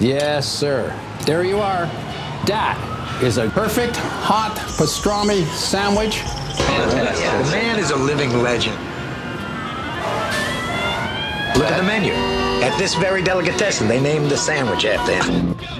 Yes, sir. There you are. That is a perfect hot pastrami sandwich. Fantastic. The man is a living legend. Look at the menu. At this very delicatessen, they named the sandwich after him.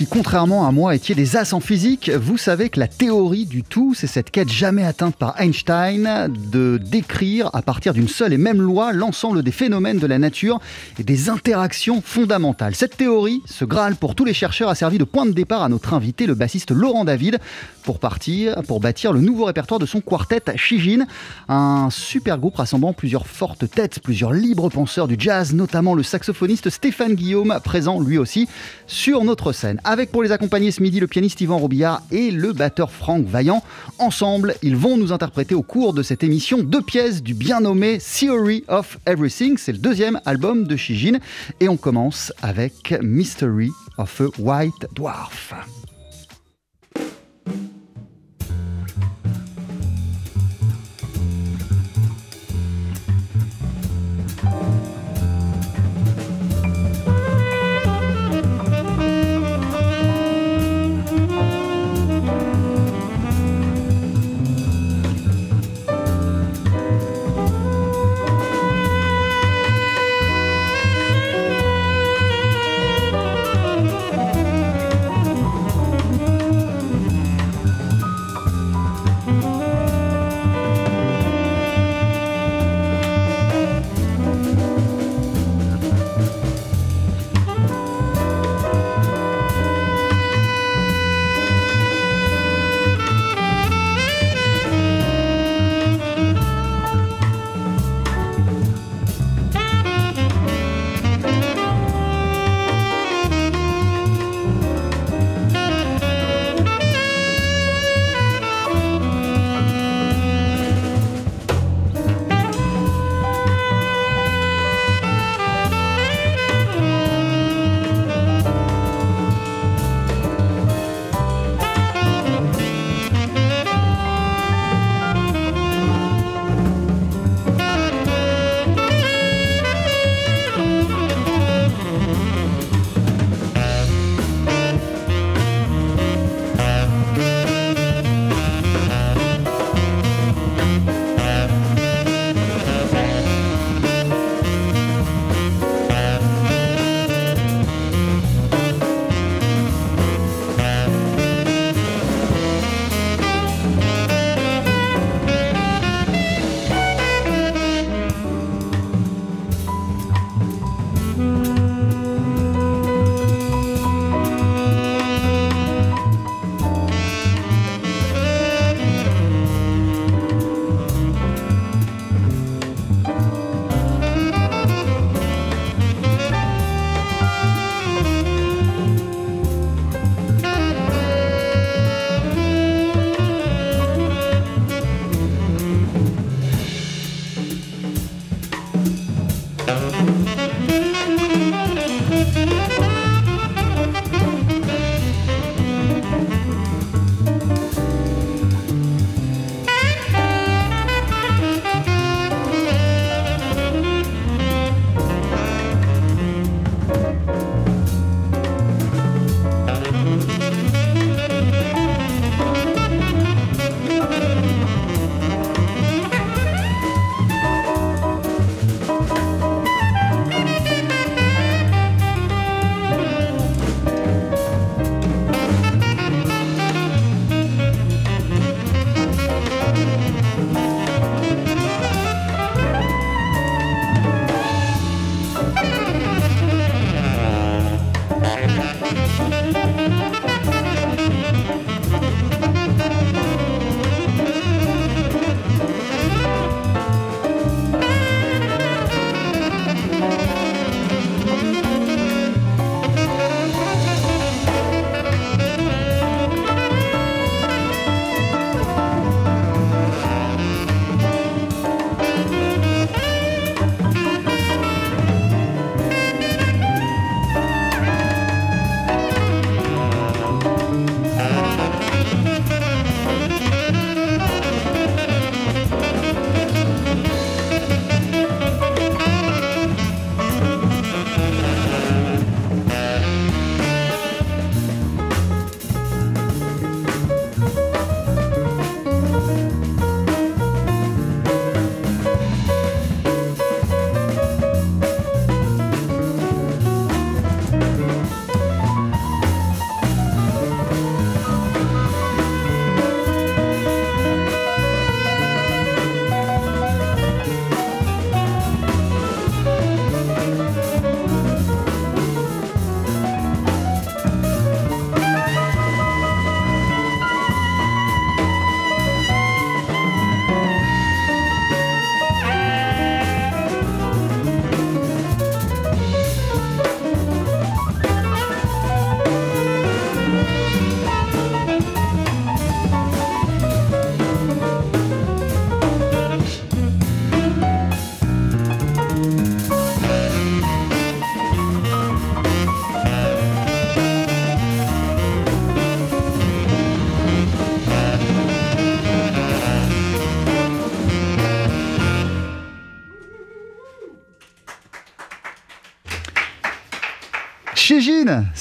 qui, contrairement à moi, étiez des as en physique, vous savez que la théorie du tout, c'est cette quête jamais atteinte par Einstein de décrire à partir d'une seule et même loi l'ensemble des phénomènes de la nature et des interactions fondamentales. Cette théorie, ce Graal pour tous les chercheurs, a servi de point de départ à notre invité, le bassiste Laurent David, pour partir, pour bâtir le nouveau répertoire de son quartet Shijin, un super groupe rassemblant plusieurs fortes têtes, plusieurs libres penseurs du jazz, notamment le saxophoniste Stéphane Guillaume, présent lui aussi sur notre scène. Avec pour les accompagner ce midi le pianiste Yvan Robillard et le batteur Franck Vaillant. Ensemble, ils vont nous interpréter au cours de cette émission deux pièces du bien nommé Theory of Everything. C'est le deuxième album de Shijin. Et on commence avec Mystery of a White Dwarf.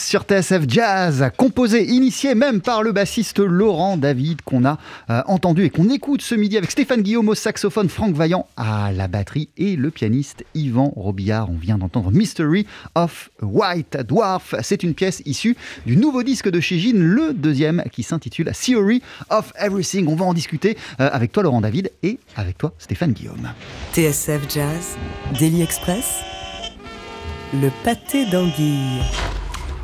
Sur TSF Jazz, composé, initié même par le bassiste Laurent David qu'on a euh, entendu et qu'on écoute ce midi avec Stéphane Guillaume au saxophone, Franck Vaillant à la batterie et le pianiste Yvan Robillard. On vient d'entendre Mystery of White Dwarf. C'est une pièce issue du nouveau disque de Chégine, le deuxième qui s'intitule Theory of Everything. On va en discuter euh, avec toi Laurent David et avec toi Stéphane Guillaume. TSF Jazz, Daily Express, le pâté d'anguille.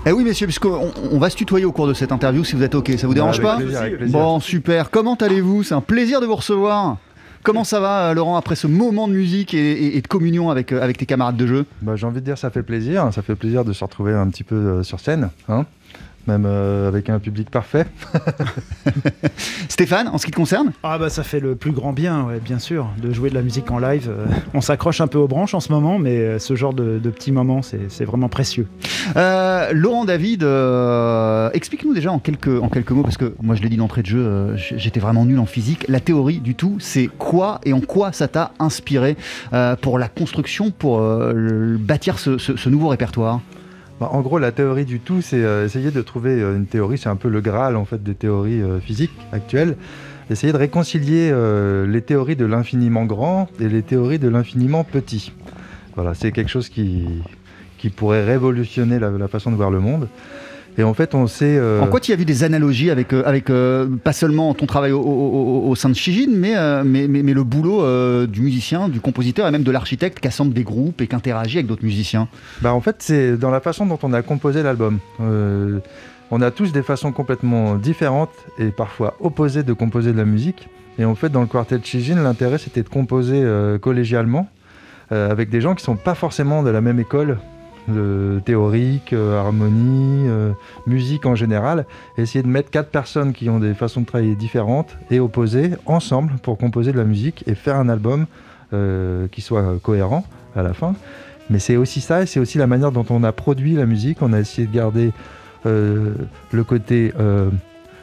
Eh oui, messieurs, puisqu'on on va se tutoyer au cours de cette interview, si vous êtes OK. Ça vous dérange Avec pas plaisir, avec plaisir. Bon, super. Comment allez-vous? C'est un plaisir de vous recevoir. Comment ça va, euh, Laurent, après ce moment de musique et, et- et de communion avec, euh, avec tes camarades de jeu? Bah, J'ai envie de dire ça fait plaisir, ça fait plaisir de se retrouver un petit peu euh, sur scène, hein même euh, avec un public parfait. Stéphane, en ce qui te concerne? Ah bah ça fait le plus grand bien, ouais, bien sûr, de jouer de la musique en live. euh, on s'accroche un peu aux branches en ce moment, mais euh, ce genre de, de petits moments, c'est vraiment précieux. Euh, Laurent David, euh, explique-nous déjà en quelques, en quelques mots, parce que moi je l'ai dit d'entrée de jeu, euh, j'étais vraiment nul en physique. La théorie du tout, c'est quoi et en quoi ça t'a inspiré euh, pour la construction, pour euh, le- bâtir ce, ce- ce nouveau répertoire? Bah, en gros, la théorie du tout, c'est euh, essayer de trouver euh, une théorie, c'est un peu le graal en fait des théories euh, physiques actuelles. Essayer de réconcilier les théories de l'infiniment grand et les théories de l'infiniment petit. Voilà, c'est quelque chose qui, pourrait révolutionner la façon de voir le monde. Et en fait, on sait. euh, En quoi tu as vu des analogies avec, euh, avec euh, pas seulement ton travail au, au- au- au sein de Shijin, mais, euh, mais, mais, mais le boulot du musicien, du compositeur et même de l'architecte qui assemble des groupes et qui interagit avec d'autres musiciens? Bah, en fait, c'est dans la façon dont on a composé l'album. On a tous des façons complètement différentes et parfois opposées de composer de la musique. Et en fait, dans le quartet de Chijin, l'intérêt c'était de composer collégialement avec des gens qui sont pas forcément de la même école théorique, euh, harmonie, euh, musique en général. Essayer de mettre quatre personnes qui ont des façons de travailler différentes et opposées ensemble pour composer de la musique et faire un album euh, qui soit cohérent à la fin. Mais c'est aussi ça, et c'est aussi la manière dont on a produit la musique. On a essayé de garder euh, le côté euh,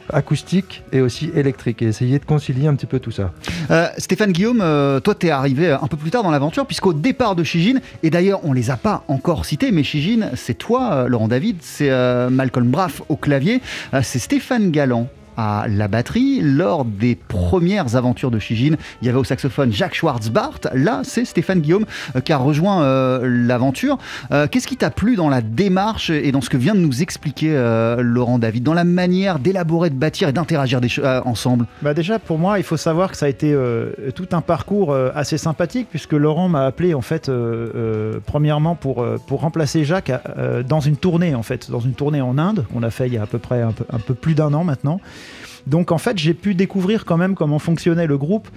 acoustique et aussi électrique, et essayer de concilier un petit peu tout ça. Euh, Stéphane Guillaume, euh, toi tu arrivé un peu plus tard dans l'aventure, puisqu'au départ de Shijin, et d'ailleurs on les a pas encore cités, mais Shijin, c'est toi, euh, Laurent David, c'est Malcolm Braff au clavier, c'est Stéphane Galland à la batterie. Lors des premières aventures de Shijin, il y avait au saxophone Jacques Schwartzbart. Là, c'est Stéphane Guillaume euh, qui a rejoint euh, l'aventure. Euh, Qu'est-ce qui t'a plu dans la démarche et dans ce que vient de nous expliquer Laurent David, dans la manière d'élaborer, de bâtir et d'interagir ensemble? Bah déjà pour moi, il faut savoir que ça a été tout un parcours assez sympathique puisque Laurent m'a appelé en fait premièrement pour pour remplacer Jacques dans une tournée en fait, dans une tournée en Inde qu'on a fait il y a à peu près un peu plus d'un an maintenant. Donc en fait, j'ai pu découvrir quand même comment fonctionnait le groupe.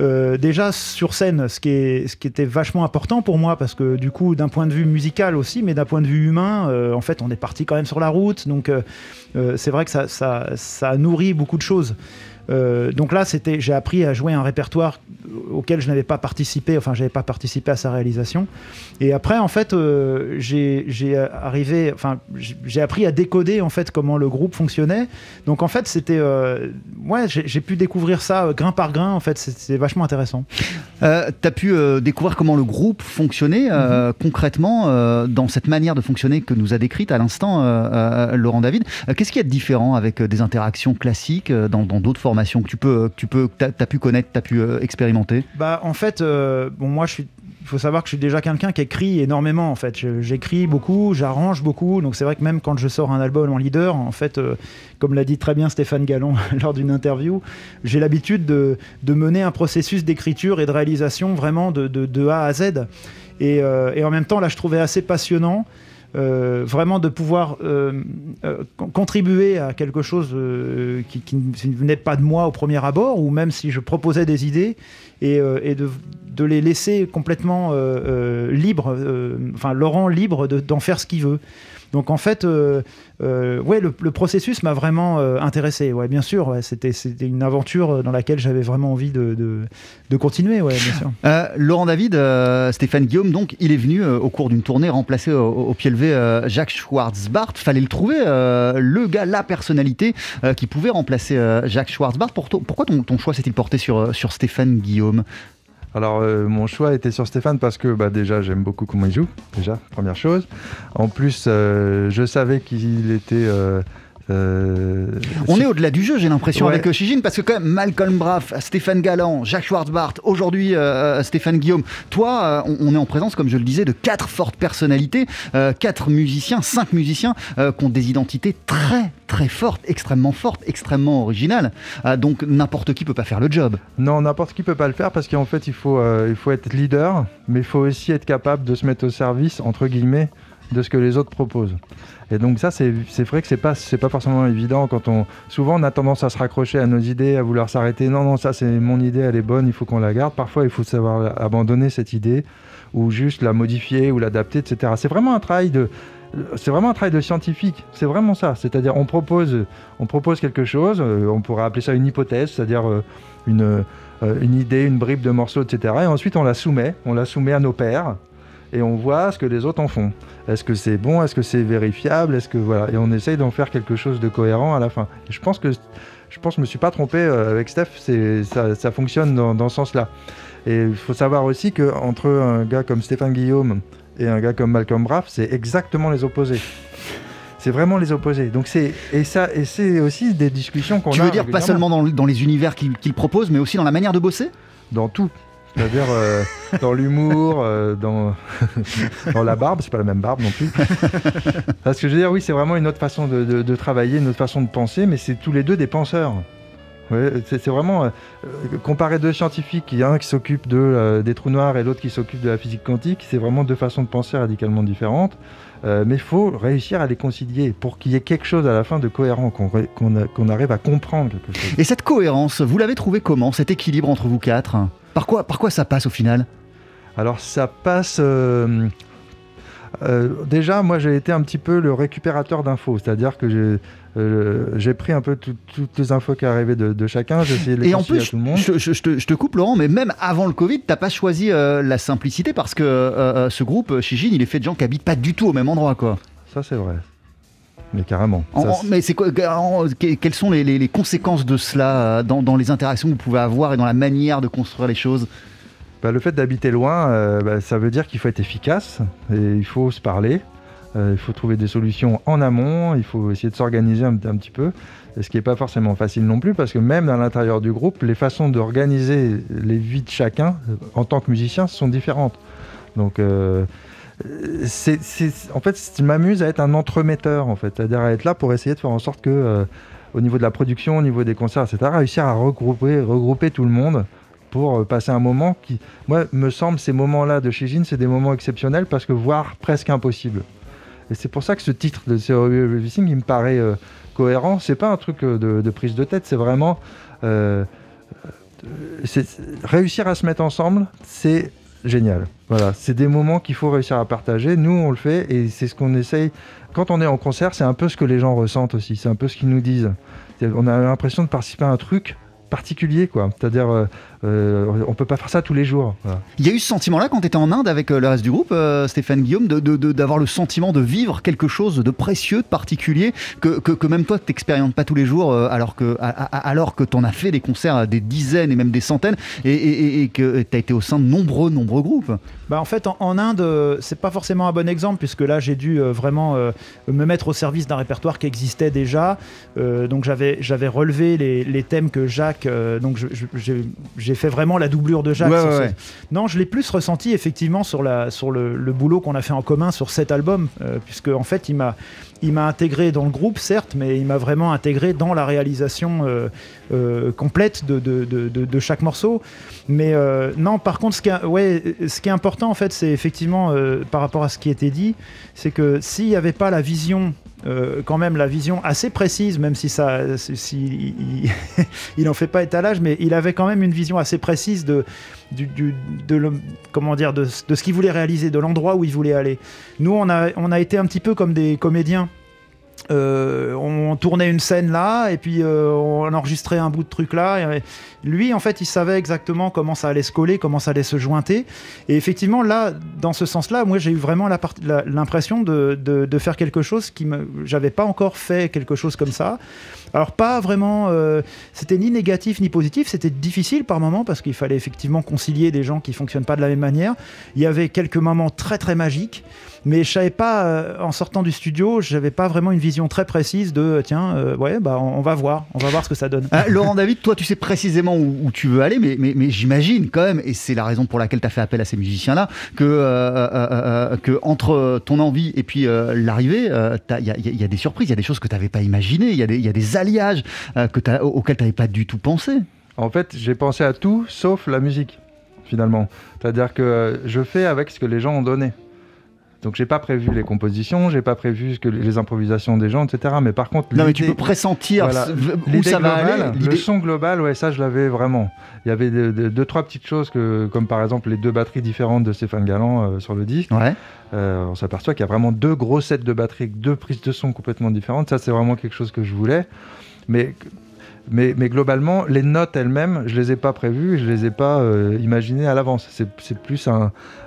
Euh, déjà sur scène, ce qui, était vachement important pour moi, parce que du coup, d'un point de vue musical aussi, mais d'un point de vue humain, euh, en fait, on est parti quand même sur la route, donc euh, c'est vrai que ça, ça, ça a nourri beaucoup de choses. Euh, donc là, c'était, j'ai appris à jouer un répertoire auquel je n'avais pas participé, enfin, j'avais pas participé à sa réalisation. Et après, en fait, euh, j'ai, arrivé, enfin, j'ai appris à décoder en fait comment le groupe fonctionnait. Donc en fait, c'était, euh, ouais, j'ai, pu découvrir ça euh, grain par grain. En fait, c'est, c'est vachement intéressant. Tu as pu découvrir comment le groupe fonctionnait Mhm. concrètement dans cette manière de fonctionner que nous a décrite à l'instant Laurent David. Qu'est-ce qu'il y a de différent avec des interactions classiques dans d'autres que tu peux, que tu peux, que as pu connaître, tu as pu euh, expérimenter Bah, en fait, euh, bon, moi, je suis. Il faut savoir que je suis déjà quelqu'un qui écrit énormément. En fait, j'écris beaucoup, j'arrange beaucoup. Donc c'est vrai que même quand je sors un album en leader, en fait, euh, comme l'a dit très bien Stéphane Gallon lors d'une interview, j'ai l'habitude de, mener un processus d'écriture et de réalisation vraiment de, A à Z. Euh, et en même temps, là, je trouvais assez passionnant. Euh, vraiment de pouvoir euh, euh, con- contribuer à quelque chose qui, qui ne venait pas de moi au premier abord, ou même si je proposais des idées, et, et de, de les laisser complètement libres, enfin Laurent libre de- d'en faire ce qu'il veut. Donc en fait, euh, euh, ouais, le, processus m'a vraiment euh, intéressé. Ouais, bien sûr, c'était une aventure dans laquelle j'avais vraiment envie de, continuer. Ouais, bien sûr. Laurent David, Stéphane Guillaume, donc, il est venu au cours d'une tournée remplacer au, pied levé Jacques Schwartzbart. Fallait le trouver, le gars, la personnalité qui pouvait remplacer Jacques Schwartzbart. Pour pourquoi ton, choix s'est-il porté sur Stéphane Guillaume? Alors, euh, mon choix était sur Stéphane parce que bah, déjà, j'aime beaucoup comment il joue, déjà, première chose. En plus, euh, je savais qu'il était. Euh, euh, On est au-delà du jeu, j'ai l'impression, Ouais. avec euh, Shijin, parce que quand même, Malcolm Braff, Stéphane Galland, Jacques Schwartzbart, aujourd'hui euh, Stéphane Guillaume, toi, euh, on, est en présence, comme je le disais, de quatre fortes personnalités, euh, quatre musiciens, cinq musiciens euh, qui ont des identités très, très fortes, extrêmement fortes, extrêmement originales. Euh, donc n'importe qui peut pas faire le job. Non, n'importe qui peut pas le faire parce qu'en fait, il faut, euh, il faut être leader, mais il faut aussi être capable de se mettre au service, entre guillemets, de ce que les autres proposent. Et donc ça, c'est vrai que c'est pas, c'est pas forcément évident quand on... Souvent, on a tendance à se raccrocher à nos idées, à vouloir s'arrêter. Non, non, ça, c'est mon idée, elle est bonne, il faut qu'on la garde. Parfois, il faut savoir abandonner cette idée ou juste la modifier ou l'adapter, etc. C'est vraiment un travail de... C'est vraiment un travail de scientifique, c'est vraiment ça. C'est-à-dire, on propose, on propose quelque chose, euh, on pourrait appeler ça une hypothèse, c'est-à-dire euh, une, euh, une idée, une bribe de morceaux, etc. Et ensuite, on la soumet, on la soumet à nos pairs, et on voit ce que les autres en font. Est-ce que c'est bon? Est-ce que c'est vérifiable? Est-ce que voilà Et on essaye d'en faire quelque chose de cohérent à la fin. Et je pense que je pense que je me suis pas trompé euh, avec Steph. C'est ça, ça fonctionne dans, dans ce sens-là. Et il faut savoir aussi que entre un gars comme Stéphane Guillaume et un gars comme Malcolm Braff, c'est exactement les opposés. C'est vraiment les opposés. Donc c'est et ça et c'est aussi des discussions qu'on a. Tu veux dire pas seulement dans, le- dans les univers qu'il qu'il propose, mais aussi dans la manière de bosser? Dans tout. C'est-à-dire euh, dans l'humour, euh, dans, la barbe, c'est pas la même barbe non plus. Parce que je veux dire, oui, c'est vraiment une autre façon de, travailler, une autre façon de penser, mais c'est tous les deux des penseurs. C'est vraiment euh, comparer deux scientifiques, il y a un qui s'occupe de, des trous noirs et l'autre qui s'occupe de la physique quantique, c'est vraiment deux façons de penser radicalement différentes. Mais il faut réussir à les concilier pour qu'il y ait quelque chose à la fin de cohérent, qu'on arrive à comprendre quelque chose. Et cette cohérence, vous l'avez trouvé comment Cet équilibre entre vous quatre? Par quoi, par quoi ça passe au final? Alors ça passe. euh, euh, déjà, moi j'ai été un petit peu le récupérateur d'infos, c'est-à-dire que j'ai euh, pris un peu tout- toutes les infos qui arrivaient de, de chacun, j'ai essayé de les Et en plus, à tout le monde. je, je- je te, je te coupe Laurent, mais même avant le Covid, t'as pas choisi la simplicité parce que ce groupe, Shijin, il est fait de gens qui habitent pas du tout au même endroit, quoi. Ça c'est vrai. Mais carrément. En- Ça, mais c'est quoi en- Quelles sont les, les- les conséquences de cela euh, dans, dans les interactions que vous pouvez avoir et dans la manière de construire les choses? Bah, le fait d'habiter loin, euh, bah, ça veut dire qu'il faut être efficace et il faut se parler. euh, il faut trouver des solutions en amont, il faut essayer de s'organiser un, un petit peu, et ce qui n'est pas forcément facile non plus, parce que même à l'intérieur du groupe, les façons d'organiser les vies de chacun, en tant que musicien, sont différentes. Donc, euh, en fait, je m'amuse à être un entremetteur, en fait, c'est-à-dire à être là pour essayer de faire en sorte que, euh, au niveau de la production, au niveau des concerts, etc., réussir à regrouper, regrouper tout le monde pour euh, passer un moment qui, moi, me semble, ces moments-là de Shijin, c'est des moments exceptionnels parce que voire presque impossible. Et c'est pour ça que ce titre de Everything, il me paraît euh, cohérent. C'est pas un truc euh, de, prise de tête, c'est vraiment réussir à se mettre ensemble, c'est génial. Voilà, c'est des moments qu'il faut réussir à partager. Nous, on le fait et c'est ce qu'on essaye. Quand on est en concert, c'est un peu ce que les gens ressentent aussi. C'est un peu ce qu'ils nous disent. On a l'impression de participer à un truc particulier, quoi. C'est-à-dire, euh, euh, on peut pas faire ça tous les jours. Voilà. Il y a eu ce sentiment-là quand tu étais en Inde avec euh, le reste du groupe, euh, Stéphane Guillaume, de- de- de- d'avoir le sentiment de vivre quelque chose de précieux, de particulier, que, que, que même toi, tu n'expérientes pas tous les jours, euh, alors que, alors que tu en as fait des concerts à des dizaines et même des centaines, et, et- et- et que tu as été au sein de nombreux, nombreux groupes. Bah en fait, en, en Inde, c'est pas forcément un bon exemple, puisque là, j'ai dû euh, vraiment euh, me mettre au service d'un répertoire qui existait déjà. Euh, donc, j'avais j'avais relevé les, les thèmes que Jacques. euh, donc, je- je- j'ai j'ai fait vraiment la doublure de Jacques. Ouais, sur ouais, ce- ouais. Non, je l'ai plus ressenti effectivement sur, la, sur le, le boulot qu'on a fait en commun sur cet album, euh, puisque en fait, il m'a. Il m'a intégré dans le groupe, certes, mais il m'a vraiment intégré dans la réalisation euh, euh, complète de, de- de- de- de chaque morceau. Mais euh, non, par contre, ce qui, ouais, ce qui est important, en fait, c'est effectivement, par rapport à ce qui était dit, c'est que s'il n'y avait pas la vision, euh, quand même, la vision assez précise, même si ça, si, il, il en fait pas étalage, mais il avait quand même une vision assez précise de, de comment dire, de, de ce qu'il voulait réaliser, de l'endroit où il voulait aller. Nous, on a, on a été un petit peu comme des comédiens. Euh, on tournait une scène là et puis euh, on enregistrait un bout de truc là. Et lui, en fait, il savait exactement comment ça allait se coller, comment ça allait se jointer. Et effectivement, là, dans ce sens-là, moi, j'ai eu vraiment l'impression de faire quelque chose qui me, j'avais pas encore fait quelque chose comme ça. Alors pas vraiment, euh, c'était ni négatif ni positif, c'était difficile par moments parce qu'il fallait effectivement concilier des gens qui fonctionnent pas de la même manière. Il y avait quelques moments très très magiques, mais je savais pas, euh, en sortant du studio, j'avais pas vraiment une vision très précise de, tiens, euh, ouais, bah on, on va voir, on va voir ce que ça donne. Ah, Laurent David, toi, tu sais précisément où, où tu veux aller, mais, mais, mais j'imagine quand même, et c'est la raison pour laquelle tu as fait appel à ces musiciens-là, que, euh, euh, euh, que entre ton envie et puis euh, l'arrivée, euh, t'as- il y, a- y y des surprises, il y a des choses que tu n'avais pas imaginées, il y, a des- il y a des alliages euh, que auxquels tu n'avais pas du tout pensé. En fait, j'ai pensé à tout sauf la musique, finalement. C'est-à-dire que euh, je fais avec ce que les gens ont donné. Donc j'ai pas prévu les compositions, j'ai pas prévu ce que les improvisations des gens, etc. Mais par contre, Non, mais tu peux pressentir Voilà. où ça va globale, aller. Le son global, ouais, ça je l'avais vraiment. Il y avait de- de- deux, trois petites choses, que, comme par exemple les deux batteries différentes de Stéphane Galland euh, sur le disque. Ouais. Euh, on s'aperçoit qu'il y a vraiment deux gros sets de batteries, deux prises de son complètement différentes. Ça, c'est vraiment quelque chose que je voulais. Mais, mais, globalement, les notes elles-mêmes, je les ai pas prévues, je les ai pas euh, imaginées à l'avance. C'est plus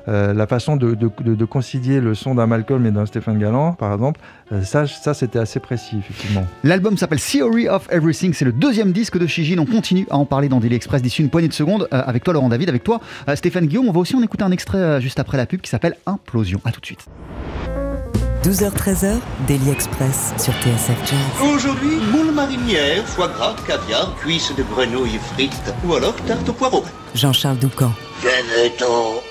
euh, la façon de, concilier le son d'un Malcolm et d'un Stéphane Galland, par exemple. Euh, ça, ça c'était assez précis, effectivement. L'album s'appelle Theory of Everything, c'est le deuxième disque de Shijin. On continue à en parler dans Daily Express d'ici une poignée de secondes avec toi Laurent David, avec toi Stéphane Guillaume. On va aussi en écouter un extrait juste après la pub qui s'appelle Implosion. À tout de suite. 12h-13h, Daily Express sur TSF Jazz. Aujourd'hui, moule marinière, foie gras, caviar, cuisses de grenouille frites ou alors tarte au poireau. Jean-Charles Doucan. Venez-t'en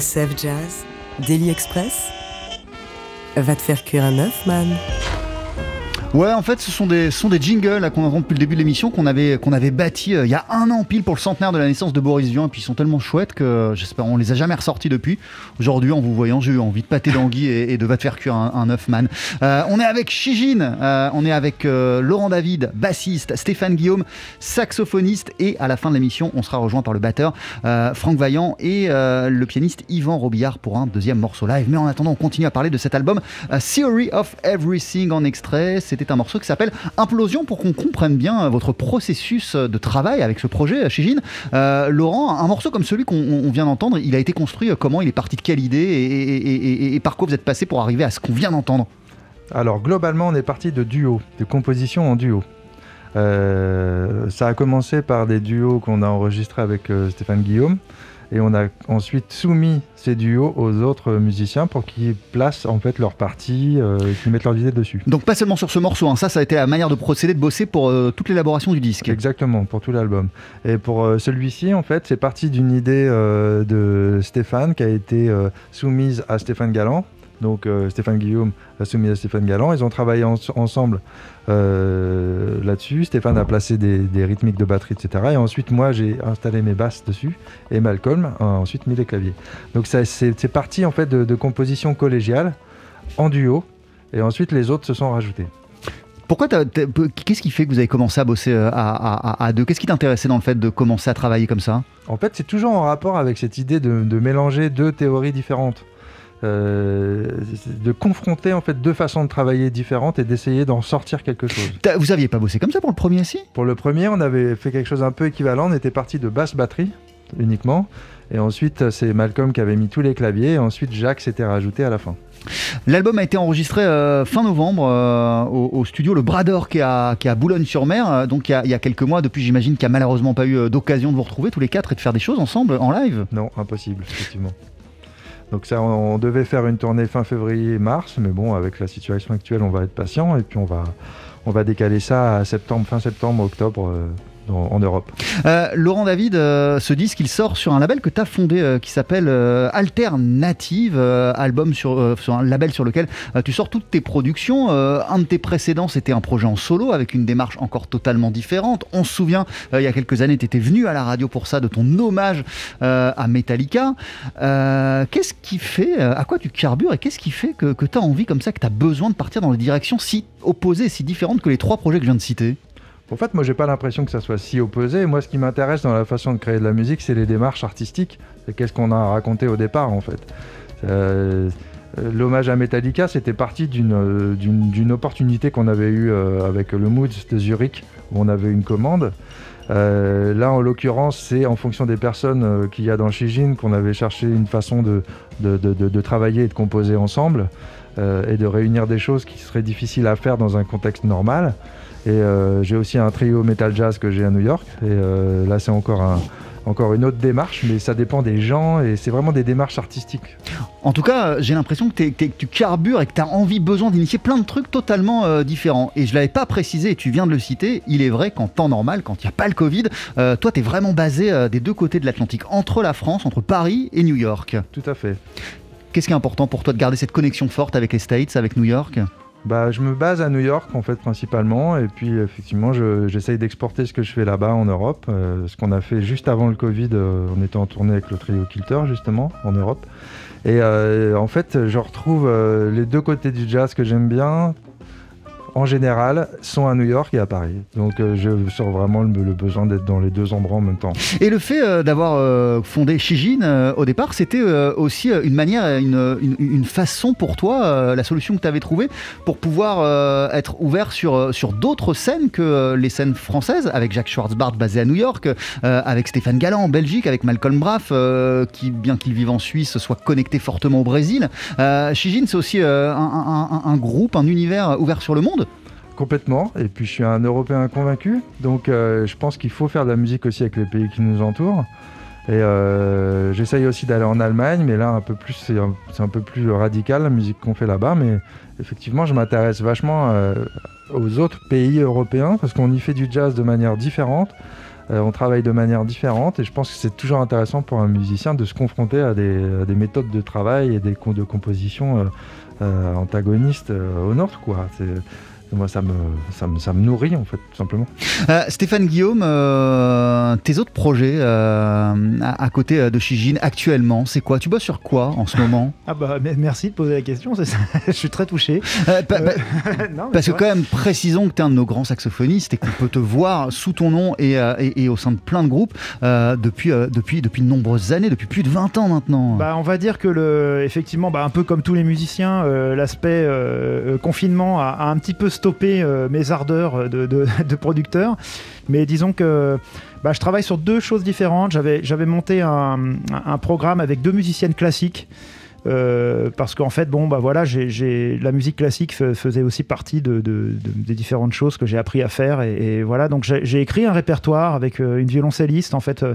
TSF Jazz, Daily Express. Va te faire cuire un œuf, man. Ouais, en fait, ce sont des, sont des jingles qu'on entend depuis le début de l'émission, qu'on avait, qu'on avait bâti euh, il y a un an pile pour le centenaire de la naissance de Boris Vian. Et puis ils sont tellement chouettes que j'espère on les a jamais ressortis depuis. Aujourd'hui, en vous voyant, j'ai eu envie de pâter d'anguille et, et de va te faire cuire un, œuf, man. Euh, on est avec Shijin, euh, on est avec euh, Laurent David, bassiste, Stéphane Guillaume, saxophoniste. Et à la fin de l'émission, on sera rejoint par le batteur euh, Franck Vaillant et euh, le pianiste Yvan Robillard pour un deuxième morceau live. Mais en attendant, on continue à parler de cet album Theory of Everything en extrait. C'était un morceau qui s'appelle Implosion pour qu'on comprenne bien votre processus de travail avec ce projet, Shijin. Euh, Laurent, un morceau comme celui qu'on on vient d'entendre, il a été construit comment? Il est parti de quelle idée? Et, par quoi vous êtes passé pour arriver à ce qu'on vient d'entendre? Alors globalement, on est parti de duos, de compositions en duo. Euh, ça a commencé par des duos qu'on a enregistrés avec euh, Stéphane Guillaume et on a ensuite soumis ces duos aux autres musiciens pour qu'ils placent en fait leur partie, euh, qu'ils mettent leurs idées dessus. Donc pas seulement sur ce morceau, hein, ça, ça a été la manière de procéder, de bosser pour euh, toute l'élaboration du disque. Exactement, pour tout l'album. Et pour euh, celui-ci, en fait, c'est parti d'une idée de Stéphane qui a été soumise à Stéphane Galland. Donc euh, Stéphane Guillaume a soumis à Stéphane Galland. Ils ont travaillé en- ensemble euh, là-dessus. Stéphane a placé des, des rythmiques de batterie, etc. Et ensuite, moi, j'ai installé mes basses dessus. Et Malcolm a ensuite mis les claviers. Donc ça, c'est parti en fait de, de composition collégiale en duo. Et ensuite, les autres se sont rajoutés. Pourquoi Qu'est-ce qui fait que vous avez commencé à bosser euh, à, à- à- à deux? Qu'est-ce qui t'intéressait dans le fait de commencer à travailler comme ça? En fait, c'est toujours en rapport avec cette idée de, de mélanger deux théories différentes. Euh, de confronter en fait deux façons de travailler différentes et d'essayer d'en sortir quelque chose. Vous aviez pas bossé comme ça pour le premier, si? Pour le premier, on avait fait quelque chose un peu équivalent. On était parti de basse batterie uniquement. Et ensuite, c'est Malcolm qui avait mis tous les claviers. Et ensuite, Jacques s'était rajouté à la fin. L'album a été enregistré euh, fin novembre euh, au, au studio Le Bras d'Or qui est à, qui est à Boulogne-sur-Mer, euh, donc il y, a, il y a quelques mois. Depuis, j'imagine qu'il n'y a malheureusement pas eu d'occasion de vous retrouver tous les quatre et de faire des choses ensemble en live? Non, impossible, effectivement. Donc ça, on, devait faire une tournée fin février-mars, mais bon, avec la situation actuelle, on va être patient et puis on va, on va décaler ça à septembre, fin septembre, octobre euh, en Europe. Euh, Laurent David, euh, ce disque, il sort sur un label que tu as fondé euh, qui s'appelle euh, Alternative, euh, album sur, euh, un label sur lequel euh, tu sors toutes tes productions. Euh, un de tes précédents, c'était un projet en solo avec une démarche encore totalement différente. On se souvient, euh, il y a quelques années, tu étais venu à la radio pour ça, de ton hommage euh, à Metallica. Euh, qu'est-ce qui fait, euh, à quoi tu carbures et qu'est-ce qui fait que, que tu as envie comme ça, que tu as besoin de partir dans des directions si opposées, si différentes que les trois projets que je viens de citer? En fait, moi, j'ai pas l'impression que ça soit si opposé. Moi, ce qui m'intéresse dans la façon de créer de la musique, c'est les démarches artistiques. C'est qu'est-ce qu'on a raconté au départ, en fait. Euh, euh, L'hommage à Metallica, c'était parti d'une euh, opportunité qu'on avait eue avec le Moods de Zurich, où on avait une commande. Là, en l'occurrence, c'est en fonction des personnes qu'il y a dans Shijin qu'on avait cherché une façon de, travailler et de composer ensemble et de réunir des choses qui seraient difficiles à faire dans un contexte normal. Et euh, j'ai aussi un trio metal jazz que j'ai à New York. Et euh, là, c'est encore, un, encore une autre démarche, mais ça dépend des gens et c'est vraiment des démarches artistiques. En tout cas, j'ai l'impression que, t'es- t'es- que tu carbures et que tu as envie, besoin d'initier plein de trucs totalement euh, différents. Et je l'avais pas précisé, et tu viens de le citer, il est vrai qu'en temps normal, quand il n'y a pas le Covid, toi, tu es vraiment basé des deux côtés de l'Atlantique, entre la France, entre Paris et New York. Tout à fait. Qu'est-ce qui est important pour toi de garder cette connexion forte avec les States, avec New York? Bah, je me base à New York en fait principalement. Et puis effectivement je- j'essaye d'exporter ce que je fais là-bas en Europe, euh, ce qu'on a fait juste avant le Covid, euh, on était en tournée avec le trio Kilter justement en Europe. Et euh, en fait je retrouve euh, les deux côtés du jazz que j'aime bien en général sont à New York et à Paris. Donc euh, je sens vraiment le, le besoin d'être dans les deux endroits en même temps. Et le fait euh, d'avoir euh, fondé Shijin au départ, c'était aussi une manière, une, façon pour toi, la solution que tu avais trouvée pour pouvoir être ouvert sur, sur d'autres scènes que les scènes françaises, avec Jacques Schwartzbart basé à New York, avec Stéphane Galland en Belgique, avec Malcolm Braff, qui, bien qu'il vive en Suisse, soit connecté fortement au Brésil. Shijin, c'est aussi un groupe, un univers ouvert sur le monde. Complètement. Et puis je suis un Européen convaincu. Donc euh, je pense qu'il faut faire de la musique aussi avec les pays qui nous entourent. Et euh, j'essaye aussi d'aller en Allemagne, mais là un peu plus, c'est un, peu plus radical la musique qu'on fait là-bas. Mais effectivement, je m'intéresse vachement euh, aux autres pays européens parce qu'on y fait du jazz de manière différente, on travaille de manière différente et je pense que c'est toujours intéressant pour un musicien de se confronter à des, méthodes de travail et des de composition antagonistes au nôtre. Quoi. Moi, ça me, ça, me, ça me nourrit, en fait, tout simplement. Euh, Stéphane Guillaume, euh, tes autres projets euh, à, à côté de Shijin actuellement, c'est quoi? Tu bosses sur quoi en ce moment? Ah bah me- merci de poser la question, c'est ça. je suis très touché. Euh, pa- pa- Non, mais Parce que vrai. quand même, précisons que tu es un de nos grands saxophonistes et qu'on peut te voir sous ton nom et, euh, et- et au sein de plein de groupes euh, depuis, euh, depuis, depuis de nombreuses années, depuis plus de 20 ans maintenant. Bah, on va dire que le, effectivement, bah, un peu comme tous les musiciens, euh, l'aspect confinement a, a un petit peu stoppé euh, mes ardeurs de, de- producteur. Mais disons que bah, je travaille sur deux choses différentes. J'avais, monté un, programme avec deux musiciennes classiques. euh, parce qu'en fait, bon, bah voilà, la musique classique faisait aussi partie de, de- de- des différentes choses que j'ai appris à faire. Et, voilà, donc j'ai, écrit un répertoire avec euh, une violoncelliste, en fait, euh, euh,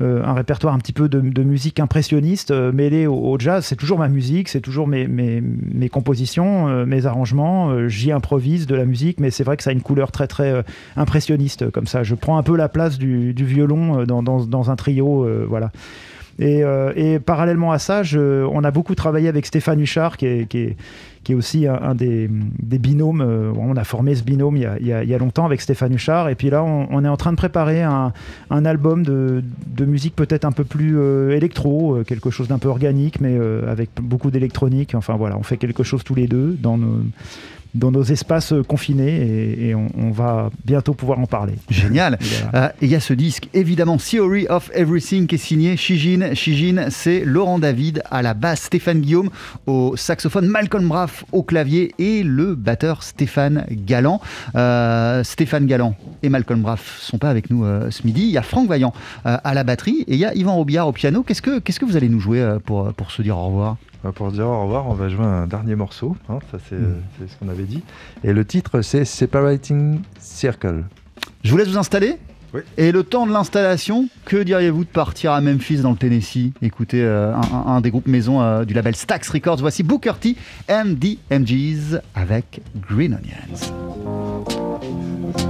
un répertoire un petit peu de, musique impressionniste euh, mêlé au, jazz. C'est toujours ma musique, c'est toujours mes, mes, compositions, euh, mes arrangements. euh, J'y improvise de la musique, mais c'est vrai que ça a une couleur très très euh, impressionniste comme ça. Je prends un peu la place du, violon euh, dans, dans- dans un trio, euh, voilà. Et, euh, et parallèlement à ça, on a beaucoup travaillé avec Stéphane Huchard, qui est, aussi un, des, binômes. euh, on a formé ce binôme il y a, longtemps avec Stéphane Huchard. Et puis là, on, est en train de préparer un, album de, de musique peut-être un peu plus euh, électro, quelque chose d'un peu organique, mais avec beaucoup d'électronique. Enfin voilà, on fait quelque chose tous les deux dans nos, dans nos espaces confinés et, et on, on va bientôt pouvoir en parler. Génial. Euh, et il y a ce disque, évidemment, Theory of Everything, qui est signé Shijin. Shijin, c'est Laurent David à la basse, Stéphane Guillaume au saxophone, Malcolm Braff au clavier et le batteur Stéphane Galland. Euh, Stéphane Galland et Malcolm Braff sont pas avec nous euh, ce midi. Il y a Franck Vaillant à la batterie et il y a Yvan Robillard au piano. Qu'est-ce que, qu'est-ce que vous allez nous jouer pour, pour se dire au revoir? Pour dire au revoir, on va jouer un dernier morceau, hein, ça c'est Mm. c'est ce qu'on avait dit. Et le titre c'est Separating Circle. Je vous laisse vous installer Oui. Et le temps de l'installation, que diriez-vous de partir à Memphis dans le Tennessee? Écoutez euh, un des groupes maison euh, du label Stax Records. Voici Booker T and the MGs avec Green Onions.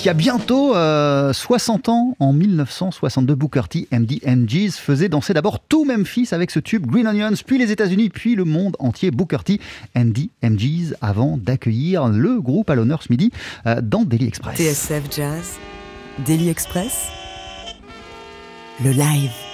Il y a bientôt 60 ans, en 1962, Booker T, MGs faisait danser d'abord tout Memphis avec ce tube Green Onions, puis les États-Unis, puis le monde entier. Booker T, MGs, avant d'accueillir le groupe à l'honneur ce midi dans Daily Express. TSF Jazz, Daily Express, le live.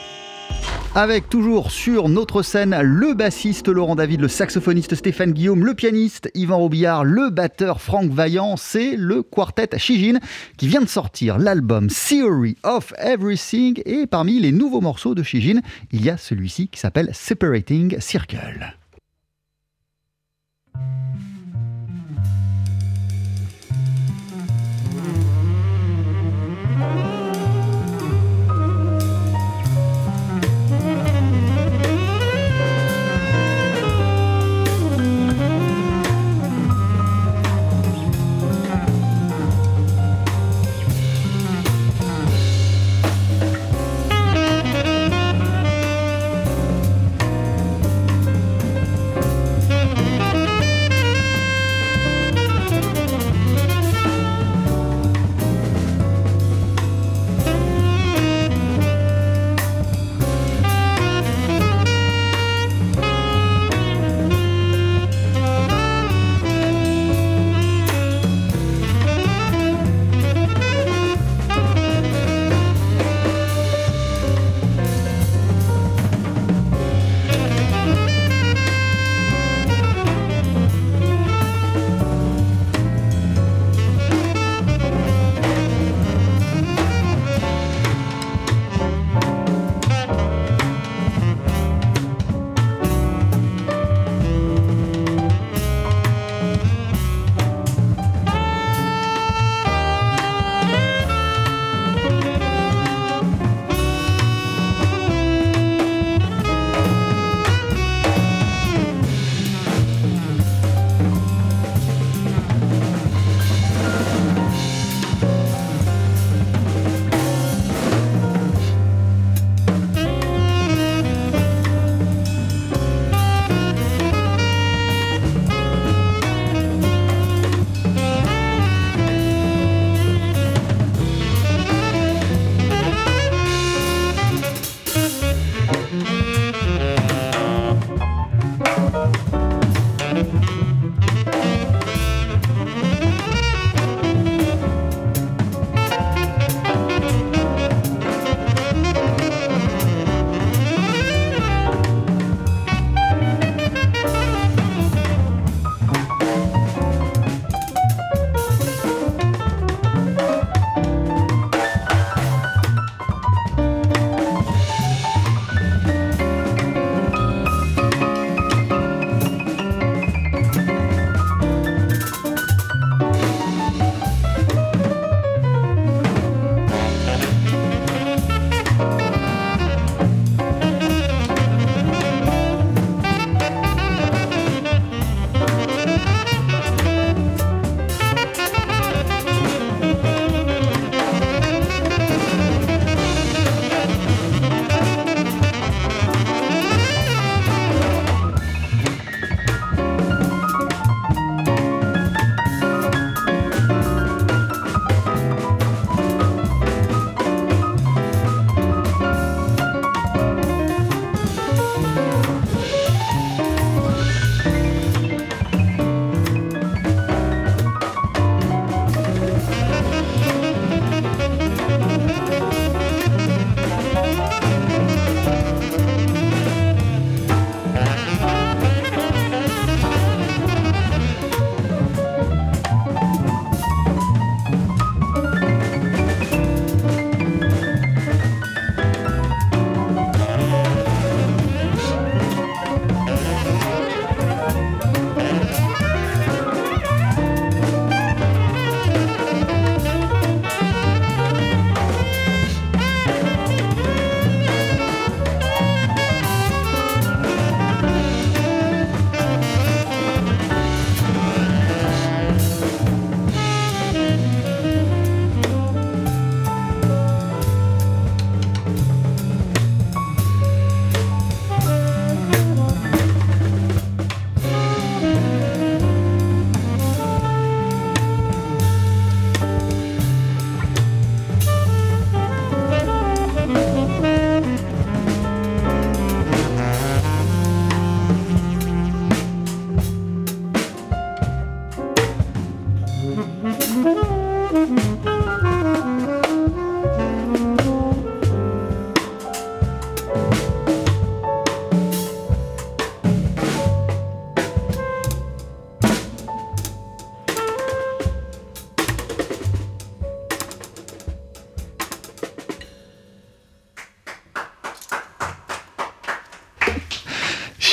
Avec toujours sur notre scène le bassiste Laurent David, le saxophoniste Stéphane Guillaume, le pianiste Yvan Robillard, le batteur Franck Vaillant, c'est le quartet Shijin qui vient de sortir l'album Theory of Everything et parmi les nouveaux morceaux de Shijin, il y a celui-ci qui s'appelle Separating Circle.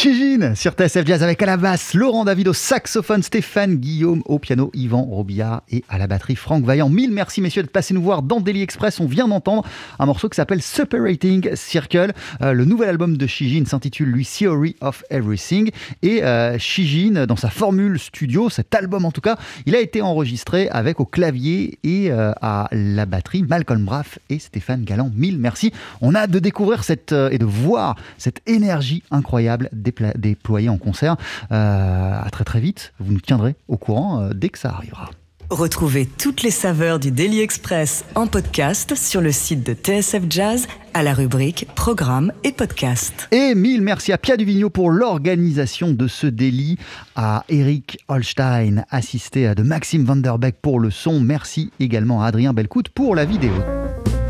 Chigine sur TSF Jazz avec à la basse Laurent David au saxophone, Stéphane Guillaume au piano, Yvan Robillard et à la batterie Franck Vaillant. Mille merci messieurs d'être passés nous voir dans Daily Express. On vient d'entendre un morceau qui s'appelle Separating Circle. Euh, le nouvel album de Chigine s'intitule lui Theory of Everything et euh, dans sa formule studio, cet album en tout cas, il a été enregistré avec au clavier et euh, à la batterie Malcolm Braff et Stéphane Galland. Mille merci. On a hâte de découvrir cette et de voir cette énergie incroyable déployée en concert. à très très vite. Vous nous tiendrez au courant dès que ça arrivera. Retrouvez toutes les saveurs du Daily Express en podcast sur le site de TSF Jazz à la rubrique Programme et Podcast. Et mille merci à Pia Duvigneau pour l'organisation de ce délit, à Eric Holstein, assisté à de Maxime Vanderbeck pour le son. Merci également à Adrien Belcout pour la vidéo.